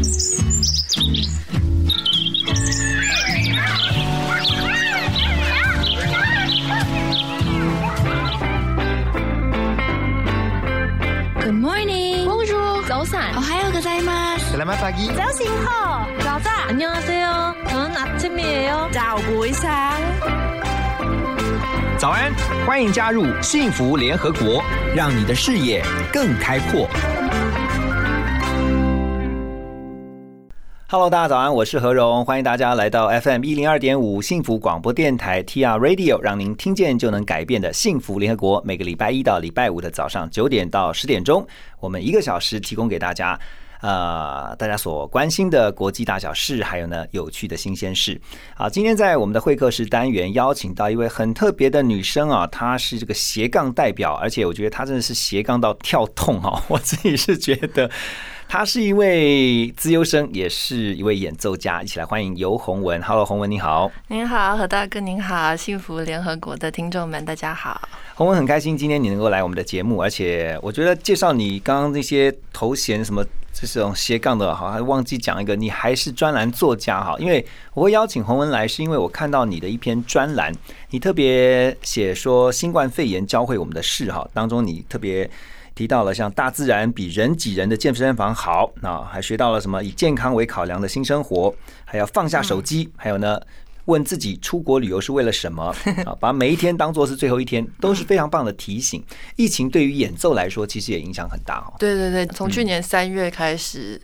Good morning. Bonjour. 早安。 오하요 고자이마스. Selamat pagi. 早醒好。早安。 안녕하세요. 저는 아침이에요. 早부상.早安，欢迎加入幸福联合国，让你的视野更开阔。 Hello，大家早安，我是何荣，欢迎大家来到 FM 一零二点五幸福广播电台 TR Radio，让您听见就能改变的幸福联合国。每个礼拜一到礼拜五的早上九点到十点钟，我们一个小时提供给大家。呃，大家所关心的国际大小事，还有呢有趣的新鲜事。好，今天在我们的会客室单元邀请到一位很特别的女生啊，她是这个斜杠代表，而且我觉得她真的是斜杠到跳痛哈、我自己是觉得。她是一位资优生，也是一位演奏家。一起来欢迎尤洪文。Hello，鸿文你好。您好，何大哥您好，幸福联合国的听众们大家好。洪文很开心今天你能够来我们的节目，而且我觉得介绍你刚刚那些头衔什么这种斜杠的，好还忘记讲一个，你还是专栏作家哈。因为我会邀请洪文来，是因为我看到你的一篇专栏，你特别写说新冠肺炎教会我们的事哈，当中你特别。提到了像大自然比人挤人的健身房好，那还学到了什么以健康为考量的新生活，还要放下手机，还有呢，问自己出国旅游是为了什么 啊？把每一天当做是最后一天，都是非常棒的提醒。疫情对于演奏来说，其实也影响很大哦。对对对，从去年三月开始，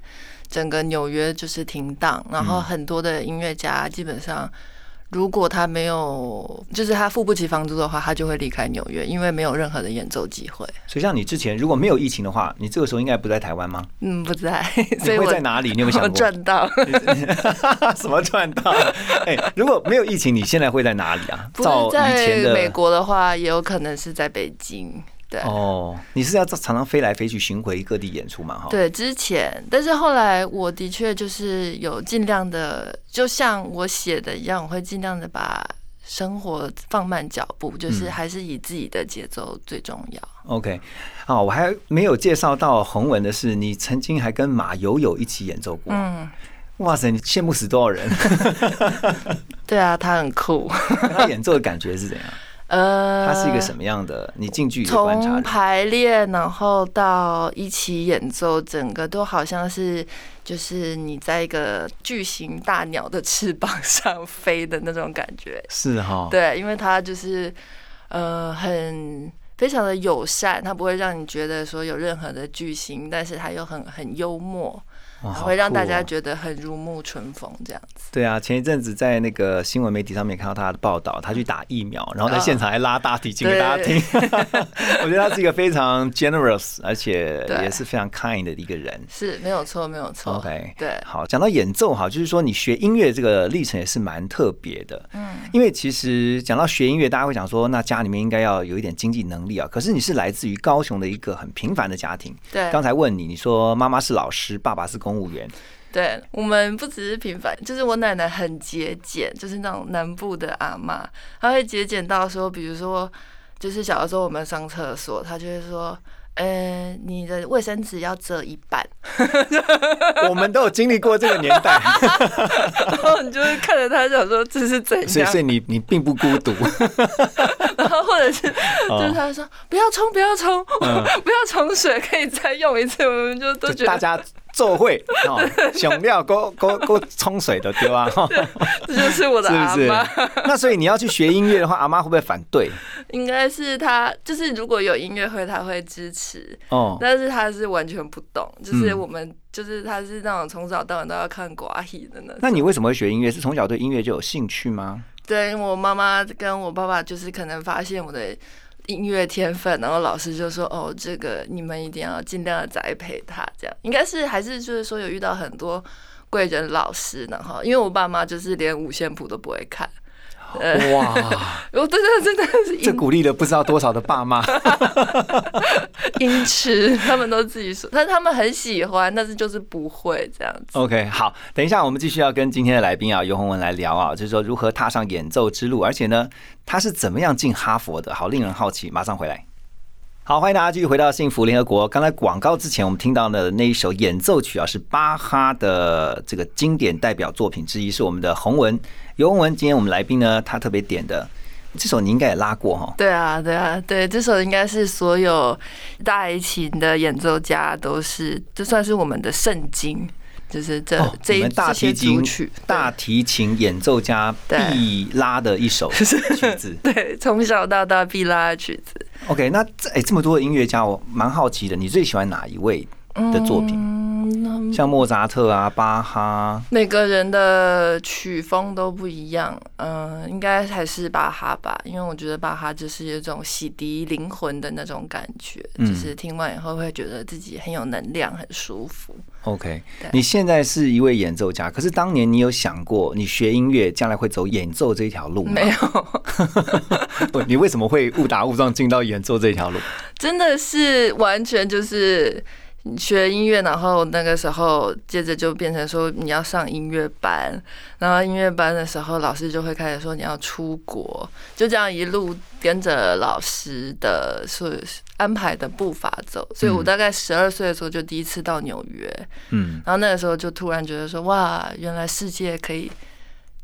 整个纽约就是停档，然后很多的音乐家基本上。如果他没有，就是他付不起房租的话，他就会离开纽约，因为没有任何的演奏机会。所以像你之前如果没有疫情的话，你这个时候应该不在台湾吗？嗯，不在。你会所以我在哪里？你有没有想过？赚到？什么赚到？哎，如果没有疫情，你现在会在哪里啊？不照是以前的在美国的话，也有可能是在北京。对。哦，你是要常常飞来飞去巡回各地演出嘛？哈，对，之前，但是后来我的确就是有尽量的，就像我写的一样，我会尽量的把生活放慢脚步，就是嗯还是以自己的节奏最重要。OK，啊，我还没有介绍到洪文的是，你曾经还跟马友友一起演奏过。嗯，哇塞，你羡慕死多少人？对啊，他很酷。他演奏的感觉是怎样？呃，他是一个什么样的？你近距离观察从，排练，然后到一起演奏，整个都好像是就是你在一个巨型大鸟的翅膀上飞的那种感觉。是哈，对，因为他就是呃很非常的友善，他不会让你觉得说有任何的巨星，但是他又很很幽默，会让大家觉得很如沐春风这样子。对啊，前一阵子在那个新闻媒体上面看到他的报道，他去打疫苗，然后在现场还拉大提琴给大家听。我觉得他是一个非常 generous，而且也是非常 kind 的一个人。是没有错，没有错。OK，对，好，讲到演奏哈，就是说你学音乐这个历程也是蛮特别的。嗯，因为其实讲到学音乐，大家会想说，那家里面应该要有一点经济能力啊。可是你是来自于高雄的一个很平凡的家庭。对，刚才问你，你说妈妈是老师，爸爸是公务员，对我们不只是平凡，就是我奶奶很节俭，就是那种南部的阿妈，她会节俭到说，比如说，就是小的时候我们上厕所，她就会说。呃，你的卫生纸要折一半，我们都有经历过这个年代，然后你就会看着她想说这是怎样。所以所，以你你并不孤独。然后或者是哦。就是她说不要冲，不要冲，嗯。不要冲水，可以再用一次，我们就都觉得大家奏会哦，想料够够够冲水的对吧？哈 这就是我的阿是不是妈。？那所以你要去学音乐的话，阿妈会不会反对？应该是她，就是如果有音乐会，她会支持。哦，但是他是完全不懂，就是嗯我们就是他是那种从早到晚都要看寡戏的那种。那你为什么会学音乐？是从小对音乐就有兴趣吗？对我妈妈跟我爸爸就是可能发现我的音乐天分，然后老师就说哦，这个你们一定要尽量的栽培他，这样应该是还是就是说有遇到很多贵人老师，呢哈因为我爸妈就是连五线谱都不会看。呃，哇，我真的真的是这鼓励了不知道多少的爸妈。因此，他们都自己说，但是他们很喜欢，但是就是不会这样子。OK，好，等一下我们继续要跟今天的来宾啊尤鸿文来聊啊，就是说如何踏上演奏之路，而且呢，他是怎么样进哈佛的，好令人好奇。马上回来。好，欢迎大家继续回到幸福联合国。刚才广告之前，我们听到的那一首演奏曲啊，是巴哈的这个经典代表作品之一，是我们的洪文尤洪文。今天我们来宾呢，他特别点的这首，你应该也拉过哈。对啊，对啊，对，这首应该是所有大提琴的演奏家都是，这算是我们的圣经。就是这哦这一大提琴曲，大提琴演奏家必拉的一首 曲子。对对，从小到大必拉的曲子。OK，那这哎、这么多的音乐家，我蛮好奇的，你最喜欢哪一位的作品？嗯，像莫扎特啊、巴哈，每个人的曲风都不一样，嗯、应该还是巴哈吧，因为我觉得巴哈就是有一种洗涤灵魂的那种感觉，嗯就是听完以后会觉得自己很有能量，很舒服。OK，你现在是一位演奏家，可是当年你有想过，你学音乐将来会走演奏这一条路吗？没有，不你为什么会误打误撞进到演奏这条路？真的是完全就是学音乐，然后那个时候接着就变成说你要上音乐班，然后音乐班的时候老师就会开始说你要出国，就这样一路跟着老师的所安排的步伐走，所以我大概十二岁的时候就第一次到纽约，嗯，然后那个时候就突然觉得说哇，原来世界可以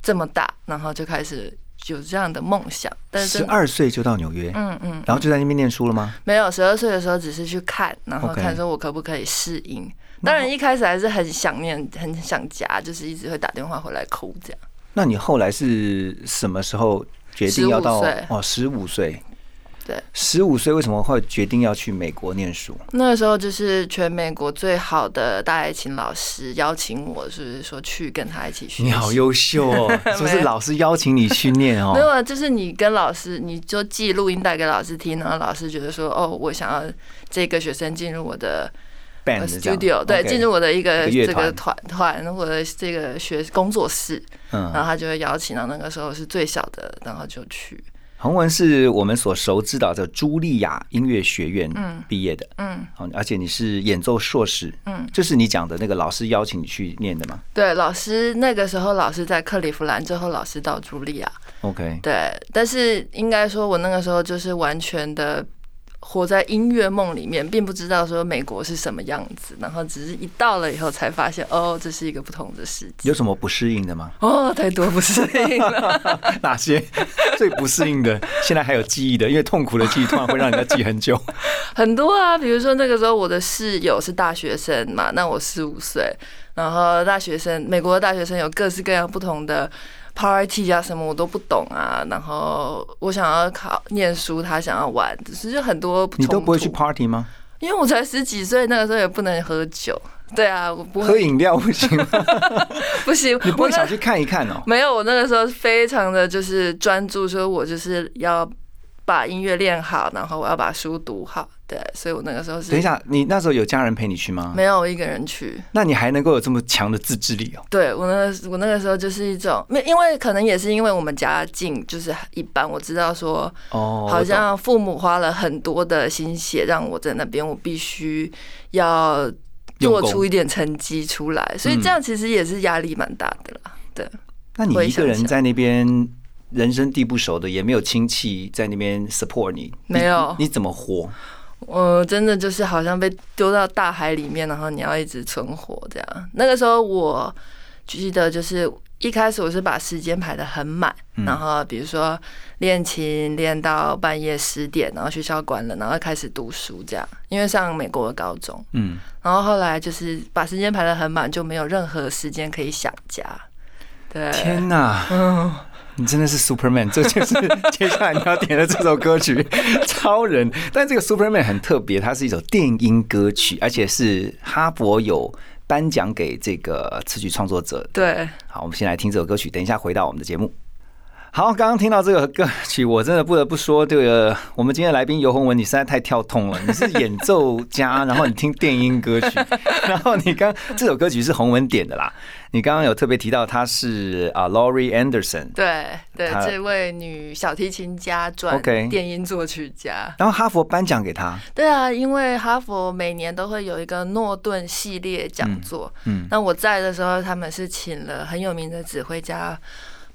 这么大，然后就开始有这样的梦想，但是十二岁就到纽约，嗯嗯，然后就在那边念书了吗？没有，十二岁的时候只是去看，然后看说我可不可以适应。当然一开始还是很想念、很想家，就是一直会打电话回来哭这样。那你后来是什么时候决定要到？哦，十五岁。对，十五岁为什么会决定要去美国念书？那个时候就是全美国最好的大提琴老师邀请我，就是说去跟他一起学。你好优秀哦！是不是老师邀请你去念哦？没有啊，就是你跟老师，你就寄录音带给老师听，然后老师觉得说，哦，我想要这个学生进入我的 studio，对进入我的一一个这个团团或者这个学工作室，嗯然后嗯，他就会邀请到那个时候是最小的，然后就去，洪文是我们所熟知的叫茱莉亚音乐学院嗯。毕业的，嗯。好，而且你是演奏硕士，嗯，就是你讲的那个老师邀请你去念的吗？对，老师那个时候老师在克利夫兰，之后老师到茱莉亚，？OK，对，但是应该说我那个时候就是完全的。活在音乐梦里面，并不知道说美国是什么样子，然后只是一到了以后才发现，哦，这是一个不同的世界。有什么不适应的吗？哦，太多不适应了。哪些最不适应的？现在还有记忆的，因为痛苦的记忆突然会让人家记很久。很多啊，比如说那个时候我的室友是大学生嘛，那我十五岁，然后大学生，美国的大学生有各式各样不同的 party 啊，什么我都不懂啊。然后我想要考念书，他想要玩，只是就很多你都不会去 party 吗？因为我才十几岁，那个时候也不能喝酒。对啊，我不喝会，饮料不行吗？不行，你不会我想去看一看哦？没有，我那个时候非常的就是专注，说我就是要把音乐练好，然后我要把书读好。对，所以我那个时候是等一下，你那时候有家人陪你去吗？没有我一个人去。那你还能够有这么强的自制力哦？对我那个我那个时候就是一种，没因为可能也是因为我们家境就是一般，我知道说哦，好像父母花了很多的心血让我在那边，我必须要做出一点成绩出来，所以这样其实也是压力蛮大的啦。对，那你一个人在那边人生地不熟的，也没有亲戚在那边 support 你，没有你怎么活？我真的就是好像被丢到大海里面，然后你要一直存活这样。那个时候我记得就是一开始我是把时间排的很满，嗯然后比如说练琴练到半夜十点，然后学校关了，然后开始读书这样，因为上美国的高中。嗯，然后后来就是把时间排的很满，就没有任何时间可以想家。对，天哪！嗯，你真的是 Superman，这就是 接下来你要点的这首歌曲《超人》。但这个 Superman 很特别，它是一首电音歌曲，而且是哈佛有颁奖给这个词曲创作者。对，好，我们先来听这首歌曲，等一下回到我们的节目。好，刚刚听到这个歌曲，我真的不得不说，这个我们今天的来宾尤宏文，你实在太跳痛了。你是演奏家，然后你听电音歌曲，然后你刚这首歌曲是洪文点的啦。你刚刚有特别提到他是啊 Laurie Anderson，对对，她这位女小提琴家转 OK 电音作曲家。然后哈佛颁奖给他，对啊，因为哈佛每年都会有一个诺顿系列讲座，嗯那我在的时候，他们是请了很有名的指挥家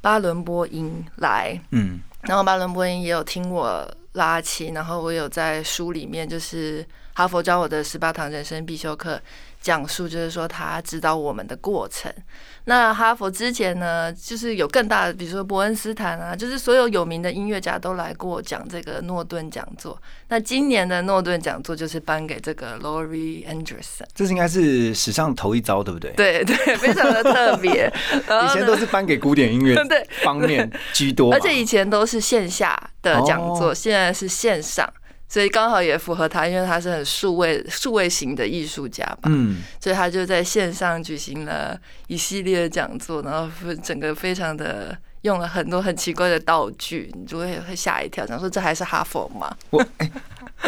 巴伦波音来，嗯然后巴伦波音也有听我拉琴，然后我有在书里面就是哈佛教我的十八堂人生必修课讲述，就是说他指导我们的过程。那哈佛之前呢，就是有更大的，比如说伯恩斯坦啊，就是所有有名的音乐家都来过讲这个诺顿讲座。那今年的诺顿讲座就是颁给这个 Laurie Anderson，这是应该是史上头一遭，对不对？对对，非常的特别。以前都是颁给古典音乐 对方面居多，而且以前都是线下的讲座，哦现在是线上，所以刚好也符合他，因为他是很数位数位型的艺术家吧，嗯，所以他就在线上举行了一系列的讲座，然后整个非常的用了很多很奇怪的道具，你就会会吓一跳，想说这还是哈佛吗？我 哎、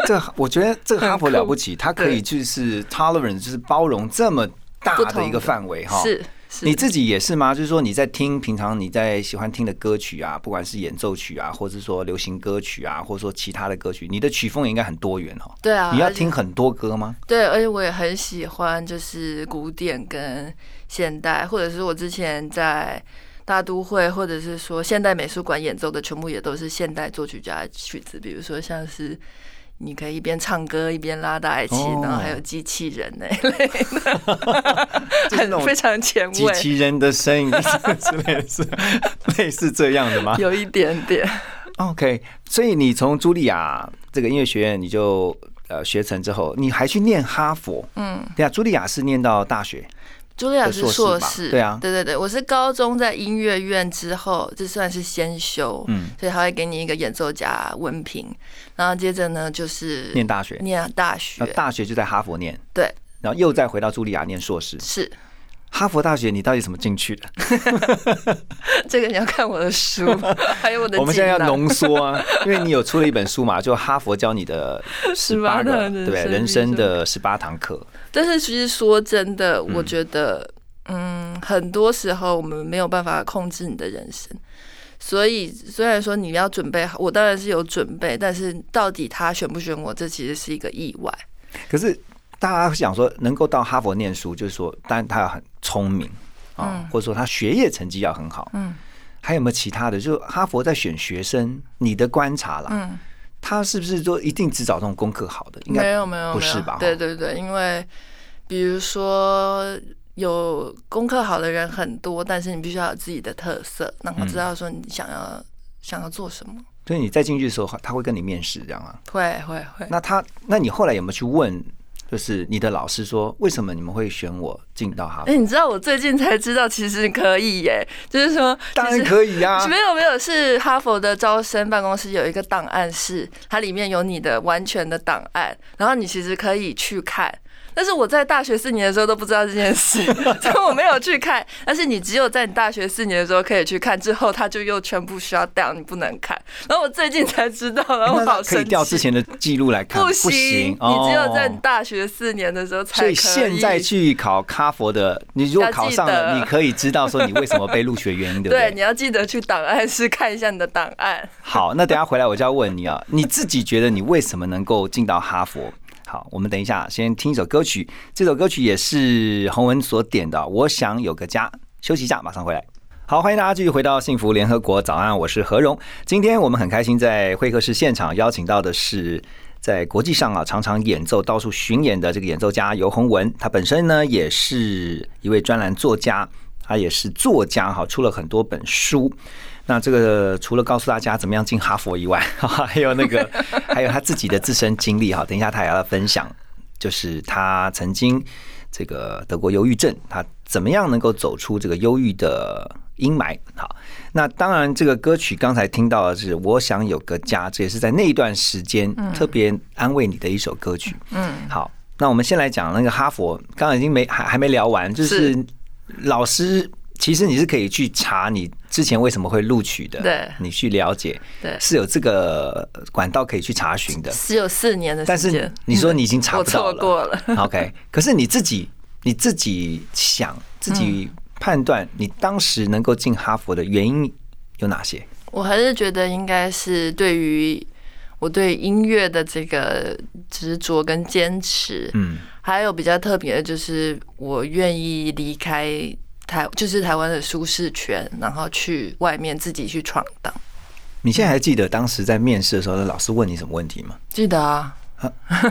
这个我觉得这个哈佛了不起，它可以就是 tolerance，就是包容这么大的一个范围哈。是是，你自己也是吗？就是说你在听平常你在喜欢听的歌曲啊，不管是演奏曲啊，或者是说流行歌曲啊，或者说其他的歌曲，你的曲风也应该很多元哦。对啊，你要听很多歌吗？对，而且我也很喜欢，就是古典跟现代，或者是我之前在大都会，或者是说现代美术馆演奏的，全部也都是现代作曲家的曲子，比如说像是。你可以一边唱歌一边拉大提琴，哦然后还有机器人那一类的，很非常前卫，机器人的声音 之类的是类似这样的吗有一点点。？OK，所以你从茱莉亚这个音乐学院你就呃学成之后，你还去念哈佛。嗯，对啊，茱莉亚是念到大学。茱莉亚是硕士对啊。对对对，我是高中在音乐院之后，这算是先修，嗯。所以他会给你一个演奏家文凭，然后接着呢就是念大学。念大学。那，大学就在哈佛念，对，然后又再回到茱莉亚念硕士。是哈佛大学你到底怎么进去的？这个你要看我的书，还有我的我们现在要浓缩啊，因为你有出了一本书嘛，就哈佛教你的十八18个堂对不对人生的十八堂课。但是其实说真的，我觉得，嗯，很多时候我们没有办法控制你的人生。所以，虽然说你要准备好，我当然是有准备，但是到底他选不选我，这其实是一个意外。可是大家想说，能够到哈佛念书，就是说，当然他要很聪明啊嗯，或者说他学业成绩要很好。嗯还有没有其他的？就哈佛在选学生，你的观察啦，嗯，他是不是说一定只找这种功课好的？应没该有没有没有不是吧对对对，因为比如说有功课好的人很多，但是你必须要有自己的特色，然后知道说你想要、想要做什么。所以你再进去的时候，他会跟你面试这样啊？会会会。那他，那你后来有没有去问，就是你的老师说，为什么你们会选我进到哈佛哎、？你知道我最近才知道，其实可以耶，就是说，当然可以啊，没有没有，是哈佛的招生办公室有一个档案室，它里面有你的完全的档案，然后你其实可以去看。但是我在大学四年的时候都不知道这件事，所以我没有去看。但是你只有在你大学四年的时候可以去看，之后它就又全部 shut down，你不能看。然后我最近才知道，然后我那好生可以调之。前的记录来看，不行，行，你只有在你哦大学四年的时候才可以。现在去考哈佛的，你如果考上了，你可以知道说你为什么被录取的原因，对不对，对？你要记得去档案室看一下你的档案。好，那等下回来我就要问你啊，你自己觉得你为什么能够进到哈佛？好，我们等一下先听一首歌曲，这首歌曲也是洪文所点的，我想有个家。休息一下，马上回来。好，欢迎大家继续回到幸福联合国早安，我是何荣。今天我们很开心在会客室现场邀请到的是在国际上啊常常演奏、到处巡演的这个演奏家尤洪文，他本身呢也是一位专栏作家，他也是作家哈，出了很多本书。那这个除了告诉大家怎么样进哈佛以外，还有那个还有他自己的自身经历哈，等一下他也要分享，就是他曾经这个得过忧郁症，他怎么样能够走出这个忧郁的阴霾？好，那当然这个歌曲刚才听到的是《我想有个家》，这也是在那一段时间特别安慰你的一首歌曲。嗯，好，那我们先来讲那个哈佛，刚刚已经没还还没聊完，就是是老师，其实你是可以去查你之前为什么会录取的，对你去了解，对是有这个管道可以去查询的。只有四年的但是你说你已经查我不到错过了。OK，可是你自己你自己想自己嗯判断，你当时能够进哈佛的原因有哪些？我还是觉得应该是对于我对音乐的这个执着跟坚持，嗯还有比较特别的就是我愿意离开台，就是台湾的舒适圈，然后去外面自己去闯荡。你现在还记得当时在面试的时候，老师问你什么问题吗？记得啊，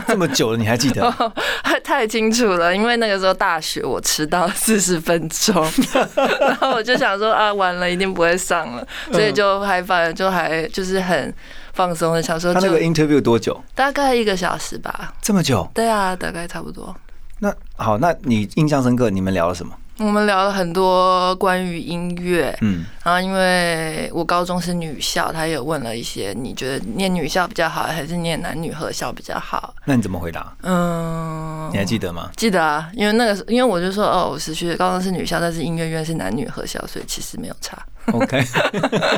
这么久了，你还记得？太清楚了，因为那个时候大学我迟到四十分钟，然后我就想说啊，完了，一定不会上了，所以就还反正就还就是很放松的想说，他那个 interview 多久？大概一个小时吧。这么久？对啊，大概差不多。那好，那你印象深刻，你们聊了什么？我们聊了很多关于音乐，然后因为我高中是女校，他也问了一些，你觉得念女校比较好，还是念男女合校比较好？那你怎么回答？嗯，你还记得吗？记得啊，因为那个因为我就说，哦，我是去高中是女校，但是音乐院是男女合校，所以其实没有差。OK，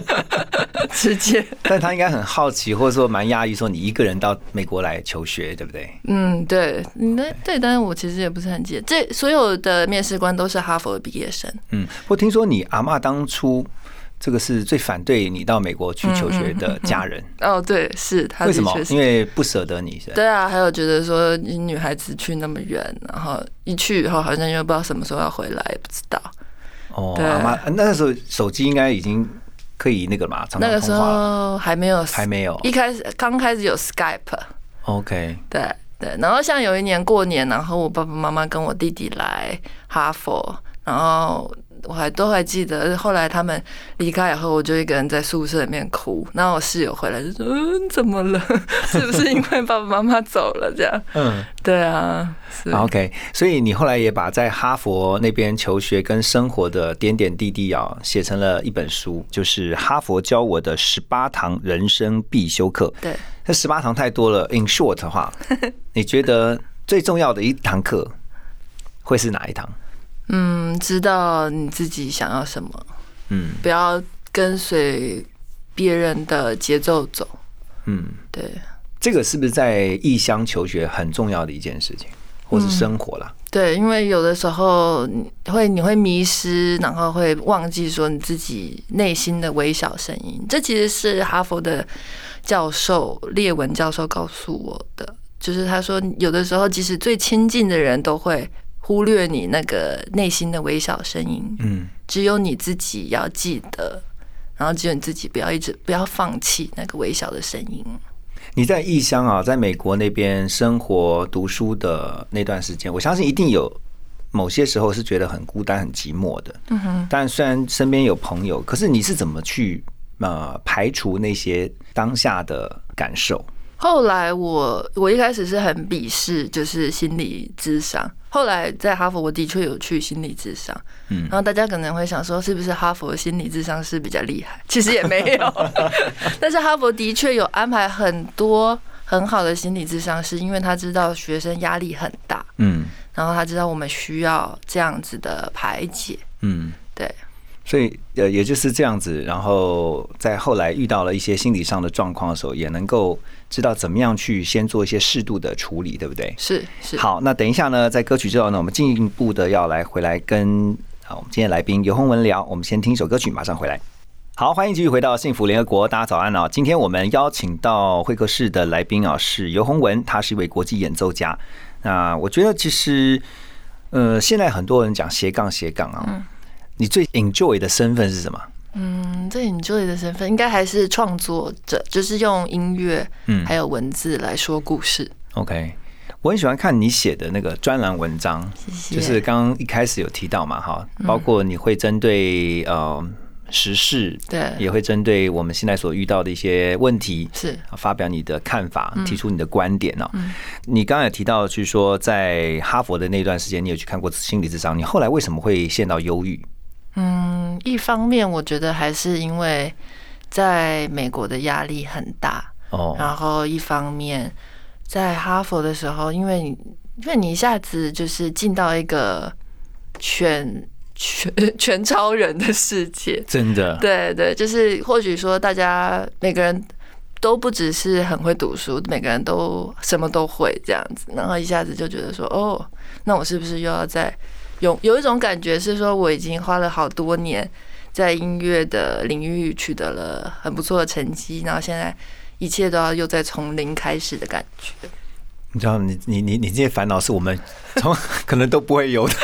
直接，但他应该很好奇，或者说蛮压抑，说你一个人到美国来求学，对不对？嗯，对，那，对对，但是我其实也不是很记得，这所有的面试官都是哈佛的毕业生。嗯，我听说你阿嬷当初这个是最反对你到美国去求学的家人，哦，对，是他为什么？因为不舍得你，对啊，还有觉得说你女孩子去那么远，然后一去以后好像又不知道什么时候要回来，也不知道。哦，对。阿妈那个时候手机应该已经可以那个嘛，常那个时候还没有，还没有。一开始刚开始有 Skype，OK，对对，然后像有一年过年，然后我爸爸妈妈跟我弟弟来哈佛，然后我还都还记得，后来他们离开以后，我就一个人在宿舍里面哭，然后我室友回来就说：“嗯，怎么了？是不是因为爸爸妈妈走了？”这样，嗯对啊，是。，OK，所以你后来也把在哈佛那边求学跟生活的点点滴滴啊，写成了一本书，就是《哈佛教我的十八堂人生必修课》。对，这十八堂太多了，in short 的话，你觉得最重要的一堂课会是哪一堂？嗯，知道你自己想要什么，嗯不要跟随别人的节奏走。嗯，对，这个是不是在异乡求学很重要的一件事情，或是生活啦？对，因为有的时候你会你会迷失，然后会忘记说你自己内心的微小声音。这其实是哈佛的教授列文教授告诉我的，就是他说有的时候即使最亲近的人都会忽略你那个内心的微小声音，嗯只有你自己要记得，然后只有你自己不要一直不要放弃那个微小的声音。你在异乡啊，在美国那边生活、读书的那段时间，我相信一定有某些时候是觉得很孤单、很寂寞的。嗯哼。但虽然身边有朋友，可是你是怎么去呃排除那些当下的感受？后来我我一开始是很鄙视就是心理智商，后来在哈佛我的确有去心理智商，嗯。然后大家可能会想说是不是哈佛的心理智商是比较厉害？其实也没有，但是哈佛的确有安排很多很好的心理智商师，因为他知道学生压力很大，嗯。然后他知道我们需要这样子的排解，嗯。对。所以呃，也就是这样子，然后在后来遇到了一些心理上的状况的时候，也能够知道怎么样去先做一些适度的处理，对不对？是是，好，那等一下呢，在歌曲之后呢，我们进一步的要来回来跟啊，我们今天来宾尤鸿文聊。我们先听一首歌曲，马上回来。好，欢迎继续回到幸福联合国，大家早安啊！今天我们邀请到会客室的来宾啊，是尤鸿文，他是一位国际演奏家。那我觉得其实，呃，现在很多人讲斜杠斜杠啊，你最 enjoy 的身份是什么？嗯，最 enjoy 的身份应该还是创作者，就是用音乐嗯还有文字来说故事。OK，我很喜欢看你写的那个专栏文章，谢就是刚刚一开始有提到嘛，哈，包括你会针对呃时事，对也会针对我们现在所遇到的一些问题，是发表你的看法，提出你的观点哦。你刚才也提到，就是说在哈佛的那段时间，你有去看过心理智商，你后来为什么会陷到忧郁？嗯，一方面我觉得还是因为在美国的压力很大，哦，然后一方面在哈佛的时候，因为你因为你一下子就是进到一个全全 全超人的世界，真的，对对，就是或许说大家每个人都不只是很会读书，每个人都什么都会这样子，然后一下子就觉得说，哦，那我是不是又要再有有一种感觉是说，我已经花了好多年在音乐的领域取得了很不错的成绩，然后现在一切都要又再从零开始的感觉。你知道，你你你你这些烦恼是我们从可能都不会有的。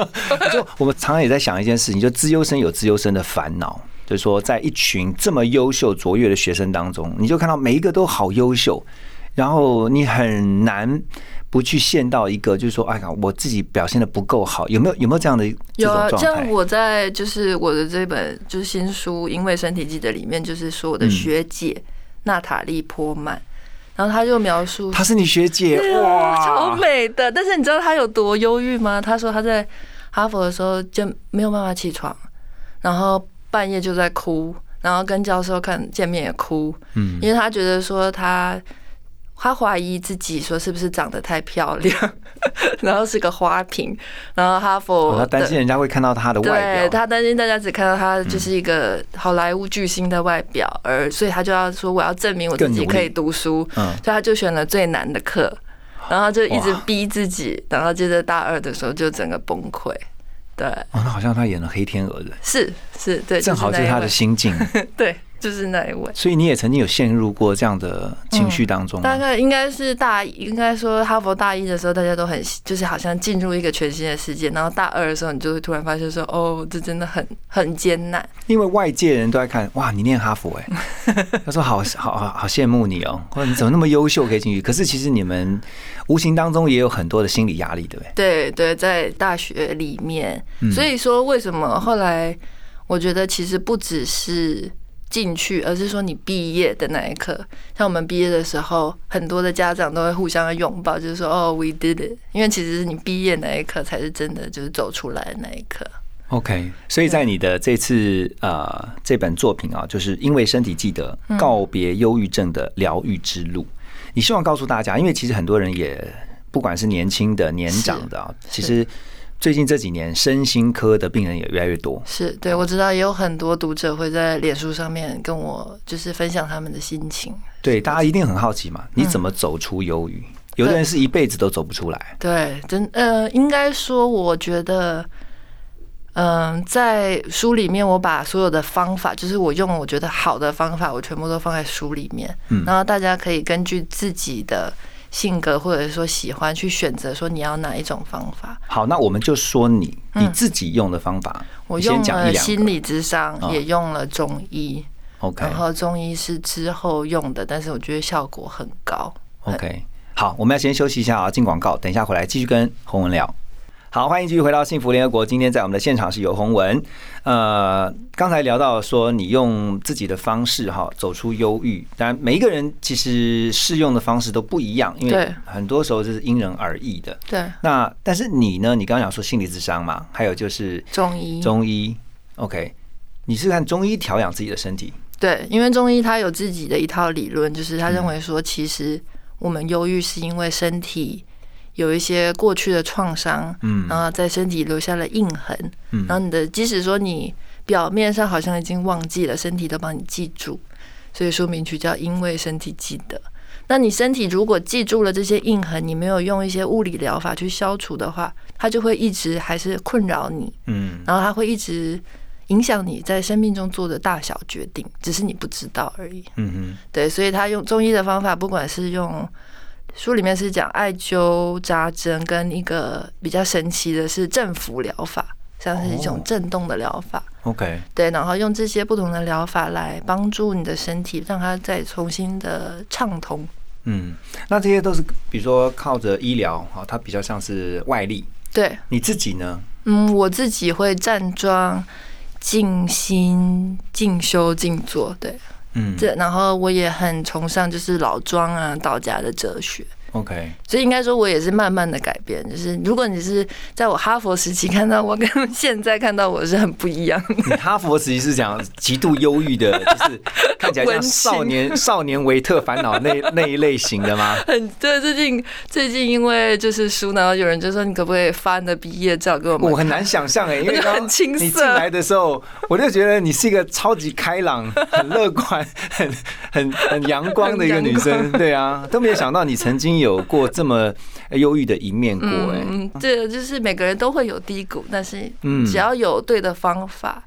就我们常常也在想一件事情，就资优生有资优生的烦恼，就是说在一群这么优秀卓越的学生当中，你就看到每一个都好优秀，然后你很难不去陷到一个就是说，哎呀，我自己表现的不够好，有没有有没有这样的这有啊？像我在就是我的这本就是新书《因为身体记得》里面，就是说我的学姐娜塔莉波曼，然后她就描述她是你学姐对啊超，美的。但是你知道她有多忧郁吗？她说她在哈佛的时候就没有办法起床，然后半夜就在哭，然后跟教授看见面也哭，嗯因为她觉得说她。她怀疑自己说是不是长得太漂亮，然后是个花瓶，然后哈佛哦她担心人家会看到他的外对表，他担心大家只看到他就是一个好莱坞巨星的外表，而所以他就要说我要证明我自己可以读书，嗯。所以他就选了最难的课，然后就一直逼自己，然后接着大二的时候就整个崩溃。对，哦，那好像他演了黑天鹅的，是是，对，正好就是他的心境，对，就是那一位。所以你也曾经有陷入过这样的情绪当中吗。大概应该是大一，应该说哈佛大一的时候，大家都很就是好像进入一个全新的世界，然后大二的时候，你就会突然发现说，哦，这真的很很艰难。因为外界人都在看，哇，你念哈佛哎、他说好好好好羡慕你哦，或者你怎么那么优秀可以进去？可是其实你们无形当中也有很多的心理压力，对不对？对对，在大学里面，嗯所以说为什么后来我觉得其实不只是进去，而是说你毕业的那一刻，像我们毕业的时候，很多的家长都会互相拥抱，就是说哦，we did it，因为其实是你毕业那一刻才是真的就是走出来的那一刻。OK，所以在你的这次呃这本作品啊，就是因为身体记得告别忧郁症的疗愈之路，你希望告诉大家，因为其实很多人也不管是年轻的、年长的啊，其实最近这几年身心科的病人也越来越多。是对，我知道也有很多读者会在脸书上面跟我就是分享他们的心情。对，大家一定很好奇嘛，你怎么走出忧郁？有的人是一辈子都走不出来。对，真呃，应该说，我觉得，嗯、在书里面，我把所有的方法，就是我用我觉得好的方法，我全部都放在书里面，嗯然后大家可以根据自己的性格或者说喜欢去选择，说你要哪一种方法。好，那我们就说你你嗯自己用的方法，我用了。心理智商，嗯也用了中医，OK 然后中医是之后用的，但是我觉得效果很高。OK，好，我们要先休息一下啊，进广告，等一下回来继续跟洪文聊。好，欢迎继续回到幸福联合国。今天在我们的现场是有洪文。呃，刚才聊到说你用自己的方式哈走出忧郁，当然每一个人其实适用的方式都不一样，因为很多时候就是因人而异的。对，那但是你呢？你刚刚讲说心理智商嘛，还有就是中医中医。OK，你是看中医调养自己的身体。对，因为中医他有自己的一套理论，就是他认嗯为说，其实我们忧郁是因为身体有一些过去的创伤，嗯。然后在身体留下了印痕，嗯。然后你的即使说你表面上好像已经忘记了，身体都帮你记住，所以说名曲叫《因为身体记得》。那你身体如果记住了这些印痕，你没有用一些物理疗法去消除的话，它就会一直还是困扰你，嗯。然后它会一直影响你在生命中做的大小决定，只是你不知道而已。嗯对，所以他用中医的方法，不管是用书里面是讲艾灸、扎针，跟一个比较神奇的是振幅疗法，像是一种哦震动的疗法。哼，OK，对，然后用这些不同的疗法来帮助你的身体，让它再重新的畅通。嗯，那这些都是比如说靠着医疗哈，它比较像是外力。对，你自己呢？嗯，我自己会站桩、静心、静修、静坐，对，嗯这然后我也很崇尚就是老庄啊、道家的哲学。，OK，所以应该说，我也是慢慢的改变。就是如果你是在我哈佛时期看到我，跟现在看到我是很不一样的。你哈佛时期是讲极度忧郁的，就是看起来像少年少年维特烦恼那那一类型的吗？很对，最近最近因为就是书，然后有人就说你可不可以发你的毕业照给我们？我很难想象哎，因为很青涩你进来的时候，我就觉得你是一个超级开朗、很乐观、很很很阳光的一个女生，对啊，都没有想到你曾经有过这么忧郁的一面过哎。嗯，这就是每个人都会有低谷，但是嗯只要有对的方法，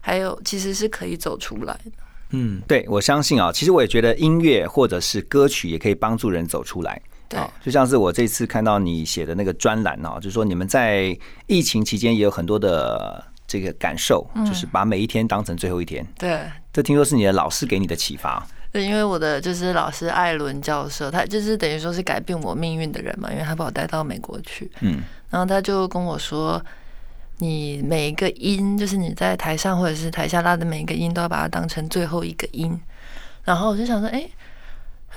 还有其实是可以走出来的。嗯，对，我相信啊，其实我也觉得音乐或者是歌曲也可以帮助人走出来。对啊，就像是我这次看到你写的那个专栏哦，就是说你们在疫情期间也有很多的这个感受，就是把每一天当成最后一天。对，这听说是你的老师给你的启发。对，因为我的就是老师艾伦教授，他就是等于说是改变我命运的人嘛，因为他把我带到美国去，嗯，然后他就跟我说，你每一个音，就是你在台上或者是台下拉的每一个音，都要把它当成最后一个音。然后我就想说，哎，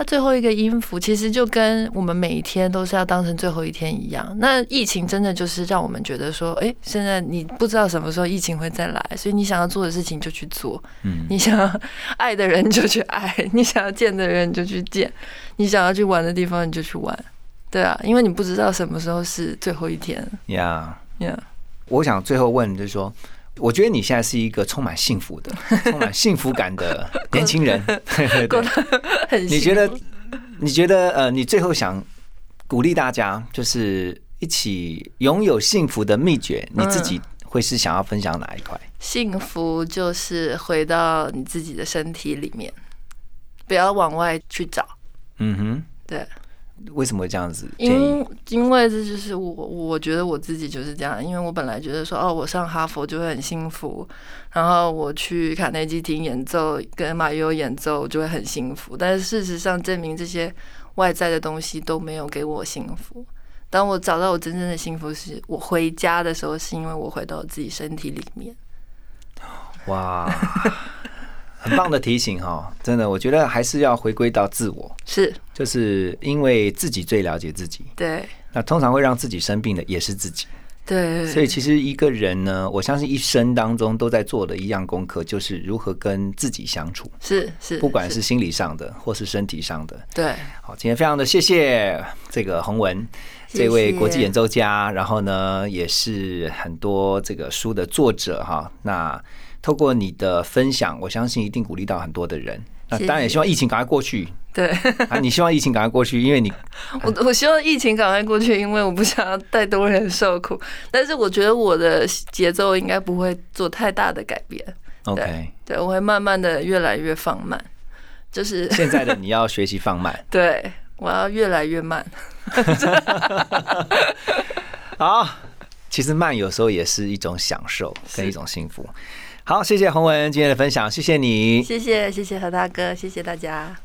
它最后一个音符其实就跟我们每一天都是要当成最后一天一样。那疫情真的就是让我们觉得说，哎，现在你不知道什么时候疫情会再来，所以你想要做的事情就去做，嗯。你想要爱的人就去爱，你想要见的人就去见，你想要去玩的地方你就去玩，对啊，因为你不知道什么时候是最后一天。呀、呀。我想最后问就是说，我觉得你现在是一个充满幸福的、充满幸福感的 年轻人。你觉得？你觉得呃，你最后想鼓励大家，就是一起拥有幸福的秘诀，你自己会是想要分享哪一块？幸福就是回到你自己的身体里面，不要往外去找。嗯哼，对，为什么会这样子？因因为这就是我，我觉得我自己就是这样。因为我本来觉得说，哦，我上哈佛就会很幸福，然后我去卡内基厅演奏，跟马友演奏，就会很幸福。但是事实上证明，这些外在的东西都没有给我幸福。当我找到我真正的幸福是，我回家的时候，是因为我回到我自己身体里面。哇，很棒的提醒哈！真的，我觉得还是要回归到自我，是就是因为自己最了解自己。对，那通常会让自己生病的也是自己，对，所以其实一个人呢，我相信一生当中都在做的一样功课，就是如何跟自己相处，是是，不管是心理上的或是身体上的。对，好，今天非常的谢谢这个洪文。这位国际演奏家，然后呢，也是很多这个书的作者哈。那透过你的分享，我相信一定鼓励到很多的人。那当然也希望疫情赶快过去对啊！你希望疫情赶快过去，因为你 我我希望疫情赶快过去，因为我不想要太多人受苦。但是我觉得我的节奏应该不会做太大的改变，OK。对我会慢慢的越来越放慢，就是 现在的你要学习放慢。对我要越来越慢。好，其实慢有时候也是一种享受跟一种幸福。好，谢谢洪文今天的分享，谢谢你。谢谢谢谢何大哥，谢谢大家。